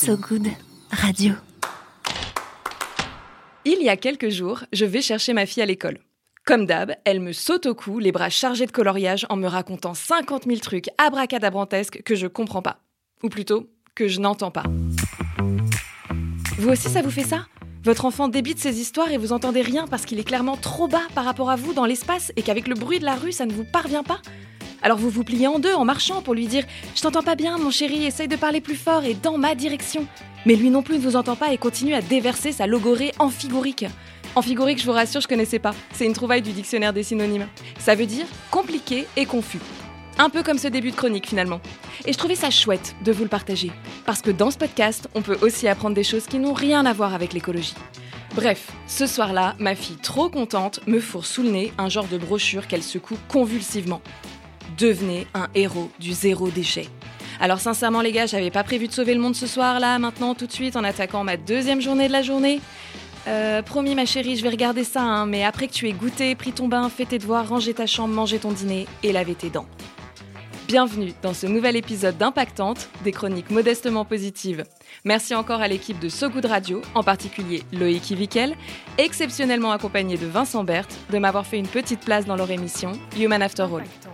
So Good Radio. Il y a quelques jours, je vais chercher ma fille à l'école. Comme d'hab, elle me saute au cou, les bras chargés de coloriage, en me racontant 50 000 trucs abracadabrantesques que je comprends pas. Ou plutôt, que je n'entends pas. Vous aussi, ça vous fait ça? Votre enfant débite ses histoires et vous entendez rien parce qu'il est clairement trop bas par rapport à vous dans l'espace et qu'avec le bruit de la rue, ça ne vous parvient pas? Alors vous vous pliez en deux en marchant pour lui dire Je t'entends pas bien, mon chéri, essaye de parler plus fort et dans ma direction. Mais lui non plus ne vous entend pas et continue à déverser sa logorée amphigorique. Amphigorique, je vous rassure, je connaissais pas. C'est une trouvaille du dictionnaire des synonymes. Ça veut dire compliqué et confus. Un peu comme ce début de chronique finalement. Et je trouvais ça chouette de vous le partager. Parce que dans ce podcast, on peut aussi apprendre des choses qui n'ont rien à voir avec l'écologie. Bref, ce soir-là, ma fille, trop contente, me fourre sous le nez un genre de brochure qu'elle secoue convulsivement devenez un héros du zéro déchet. Alors sincèrement les gars, j'avais pas prévu de sauver le monde ce soir là, maintenant tout de suite en attaquant ma deuxième journée de la journée. Euh, promis ma chérie, je vais regarder ça, hein, mais après que tu aies goûté, pris ton bain, fait tes devoirs, rangé ta chambre, mangé ton dîner et lavé tes dents. Bienvenue dans ce nouvel épisode d'Impactante, des chroniques modestement positives. Merci encore à l'équipe de So Good Radio, en particulier Loïc Ivikel, exceptionnellement accompagné de Vincent Berthe, de m'avoir fait une petite place dans leur émission Human After All.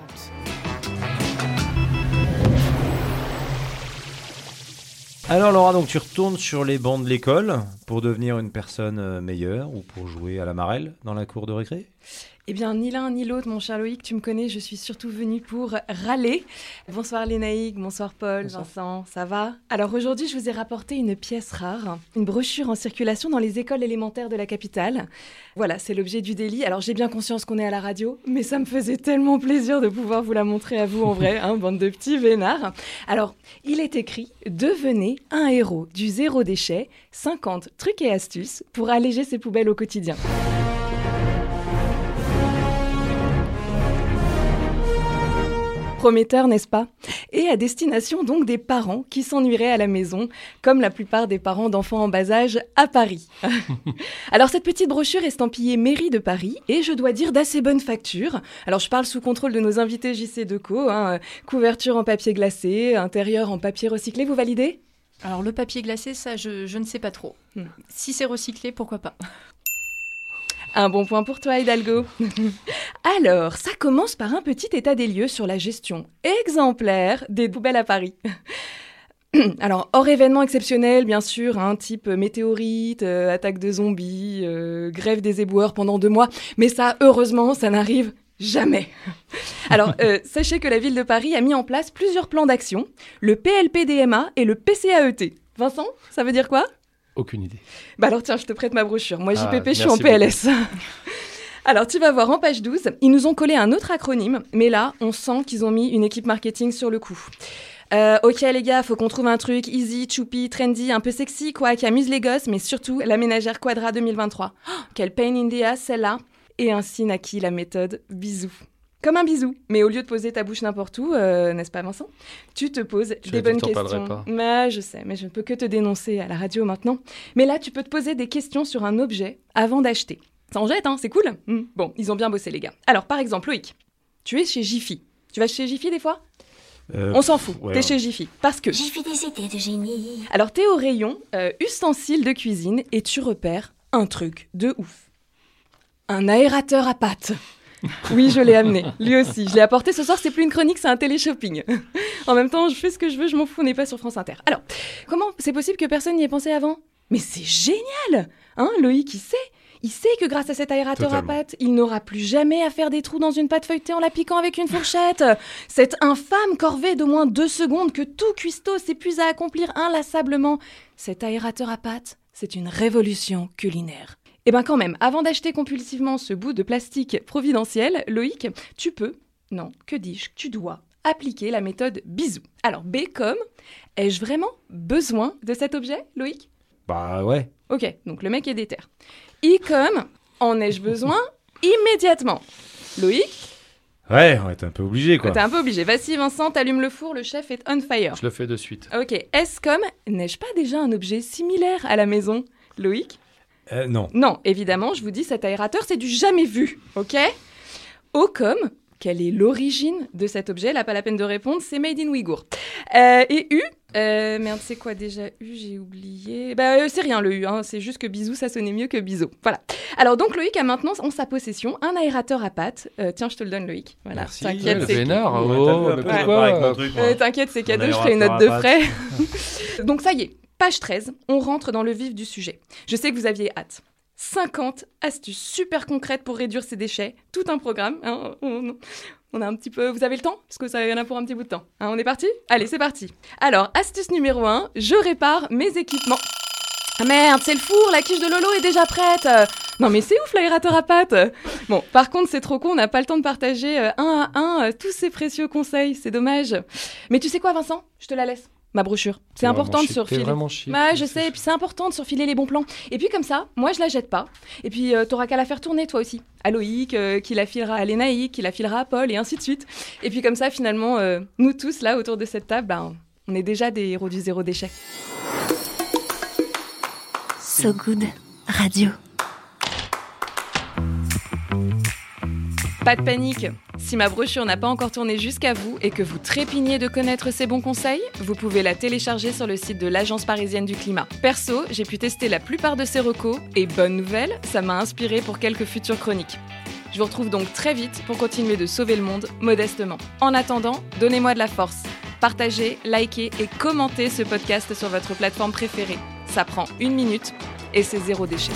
Alors Laura, donc tu retournes sur les bancs de l'école pour devenir une personne euh, meilleure ou pour jouer à la marelle dans la cour de récré? Eh bien, ni l'un ni l'autre, mon cher Loïc, tu me connais, je suis surtout venue pour râler. Bonsoir Lénaïque, bonsoir Paul, Vincent, ça va? Alors aujourd'hui, je vous ai rapporté une pièce rare, une brochure en circulation dans les écoles élémentaires de la capitale. Voilà, c'est l'objet du délit. Alors j'ai bien conscience qu'on est à la radio, mais ça me faisait tellement plaisir de pouvoir vous la montrer à vous en vrai, hein, bande de petits vénards. Alors, il est écrit Devenez un héros du zéro déchet, 50 trucs et astuces pour alléger ses poubelles au quotidien. Prometteur, n'est-ce pas? Et à destination donc des parents qui s'ennuieraient à la maison, comme la plupart des parents d'enfants en bas âge à Paris. Alors cette petite brochure estampillée Mairie de Paris, et je dois dire d'assez bonne facture. Alors je parle sous contrôle de nos invités JC Deco, hein, couverture en papier glacé, intérieur en papier recyclé, vous validez? Alors le papier glacé, ça je, ne sais pas trop. Hmm. Si c'est recyclé, pourquoi pas? Un bon point pour toi, Hidalgo. Alors, ça commence par un petit état des lieux sur la gestion exemplaire des poubelles à Paris. Alors, hors événement exceptionnel, bien sûr, hein, type météorite, euh, attaque de zombies, euh, grève des éboueurs pendant deux mois, mais ça, heureusement, ça n'arrive jamais. Alors, euh, sachez que la ville de Paris a mis en place plusieurs plans d'action, le PLPDMA et le PCAET. Vincent, ça veut dire quoi? Aucune idée. Bah alors tiens, je te prête ma brochure. Moi, JPP, ah, je suis en PLS. alors, tu vas voir en page 12, ils nous ont collé un autre acronyme, mais là, on sent qu'ils ont mis une équipe marketing sur le coup. Euh, ok les gars, faut qu'on trouve un truc easy, choupi, trendy, un peu sexy, quoi, qui amuse les gosses, mais surtout la ménagère Quadra 2023. Oh, quelle pain in the ass celle-là Et ainsi naquit la méthode bisous. Comme un bisou, mais au lieu de poser ta bouche n'importe où, euh, n'est-ce pas Vincent? Tu te poses des bonnes questions. Mais je sais, mais je ne peux que te dénoncer à la radio maintenant. Mais là, tu peux te poser des questions sur un objet avant d'acheter. Ça en jette, hein, c'est cool hmm. Bon, ils ont bien bossé les gars. Alors, par exemple, Loïc, tu es chez Jiffy. Tu vas chez Jiffy des fois? Euh, On s'en fout, t'es chez Jiffy. Parce que... Jiffy des idées de génie. Alors, t'es au rayon euh, ustensiles de cuisine et tu repères un truc de ouf. Un aérateur à pâte. Oui, je l'ai amené. Lui aussi. Je l'ai apporté ce soir. C'est plus une chronique, c'est un télé-shopping. en même temps, je fais ce que je veux, je m'en fous. On n'est pas sur France Inter. Alors, comment c'est possible que personne n'y ait pensé avant? Mais c'est génial Hein, Loïc, il sait il sait que grâce à cet aérateur à pâte, il n'aura plus jamais à faire des trous dans une pâte feuilletée en la piquant avec une fourchette. Cette infâme corvée d'au moins deux secondes que tout cuistot s'épuise à accomplir inlassablement. Cet aérateur à pâte, c'est une révolution culinaire. Eh bien quand même, avant d'acheter compulsivement ce bout de plastique providentiel, Loïc, tu peux, non, que dis-je, tu dois appliquer la méthode bisou. Alors B comme, ai-je vraiment besoin de cet objet, Loïc? Bah ouais. Ok, donc le mec est déter. I comme, en ai-je besoin immédiatement? Loïc? Ouais, on est un peu obligé quoi. T'es un peu obligé. Vas-y Vincent, t'allumes le four, le chef est on fire. Je le fais de suite. Ok, S comme, n'ai-je pas déjà un objet similaire à la maison? Loïc? Euh, non. Non, évidemment, je vous dis, cet aérateur, c'est du jamais vu, ok? Au comme, quelle est l'origine de cet objet? Là, pas la peine de répondre, c'est Made in Ouïghour. Euh, et U, euh, merde, c'est quoi déjà U? J'ai oublié. Bah, euh, c'est rien le U, hein. c'est juste que bisou, ça sonnait mieux que bisou. Voilà. Alors, donc, Loïc a maintenant en sa possession un aérateur à pattes. Euh, tiens, je te le donne, Loïc. Voilà. Merci. T'inquiète, Ouais, c'est. Ouais, oh. Euh, T'inquiète, c'est cadeau, je ferai une note de frais. donc, ça y est, page 13, on rentre dans le vif du sujet. Je sais que vous aviez hâte. 50 astuces super concrètes pour réduire ses déchets. Tout un programme. hein. On, a un petit peu. Vous avez le temps? Parce que ça y en a pour un petit bout de temps. Hein, on est parti? Allez, c'est parti. Alors, astuce numéro 1, je répare mes équipements. Ah merde, c'est le four, la quiche de Lolo est déjà prête. Non mais c'est ouf l'aérateur à pâte. Bon, par contre c'est trop con, on n'a pas le temps de partager euh, un à un euh, tous ces précieux conseils, c'est dommage. Mais tu sais quoi Vincent? Je te la laisse, ma brochure. C'est important de surfiler. Vraiment. Ouais, je sais, et puis c'est important de surfiler les bons plans. Et puis comme ça, moi je la jette pas. Et puis euh, t'auras qu'à la faire tourner toi aussi. À Loïc, euh, qui la filera à Lénaïque, qui la filera à Paul, et ainsi de suite. Et puis comme ça, finalement, euh, nous tous là autour de cette table, ben, on est déjà des héros du zéro déchet. So Good Radio. Pas de panique. Si ma brochure n'a pas encore tourné jusqu'à vous et que vous trépignez de connaître ces bons conseils, vous pouvez la télécharger sur le site de l'Agence parisienne du climat. Perso, j'ai pu tester la plupart de ces recos et bonne nouvelle, ça m'a inspiré pour quelques futures chroniques. Je vous retrouve donc très vite pour continuer de sauver le monde modestement. En attendant, donnez-moi de la force. Partagez, likez et commentez ce podcast sur votre plateforme préférée. Ça prend une minute et c'est zéro déchet.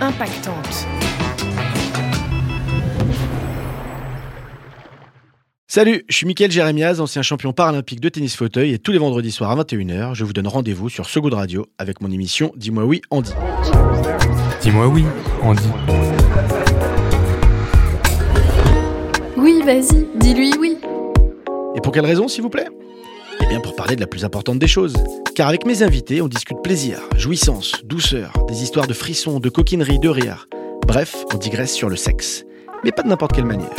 Impactante. Salut, je suis Mickaël Jérémiaz, ancien champion paralympique de tennis fauteuil et tous les vendredis soirs à 21h, je vous donne rendez-vous sur Good Radio avec mon émission Dis-moi oui, Andy. Dis-moi oui, Andy. Oui, vas-y, dis-lui oui. Et pour quelle raison, s'il vous plaît? Pour parler de la plus importante des choses. Car avec mes invités, on discute plaisir, jouissance, douceur, des histoires de frissons, de coquinerie, de rire. Bref, on digresse sur le sexe. Mais pas de n'importe quelle manière.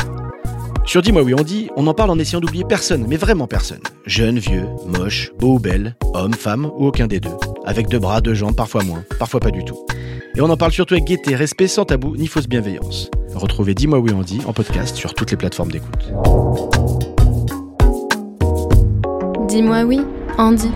Sur Dis-moi oui, on dit, on en parle en essayant d'oublier personne, mais vraiment personne. Jeune, vieux, moche, beau ou belle, homme, femme ou aucun des deux. Avec deux bras, deux jambes, parfois moins, parfois pas du tout. Et on en parle surtout avec gaieté, respect, sans tabou, ni fausse bienveillance. Retrouvez Dis-moi oui, on dit en podcast sur toutes les plateformes d'écoute. Dis-moi oui, Andy.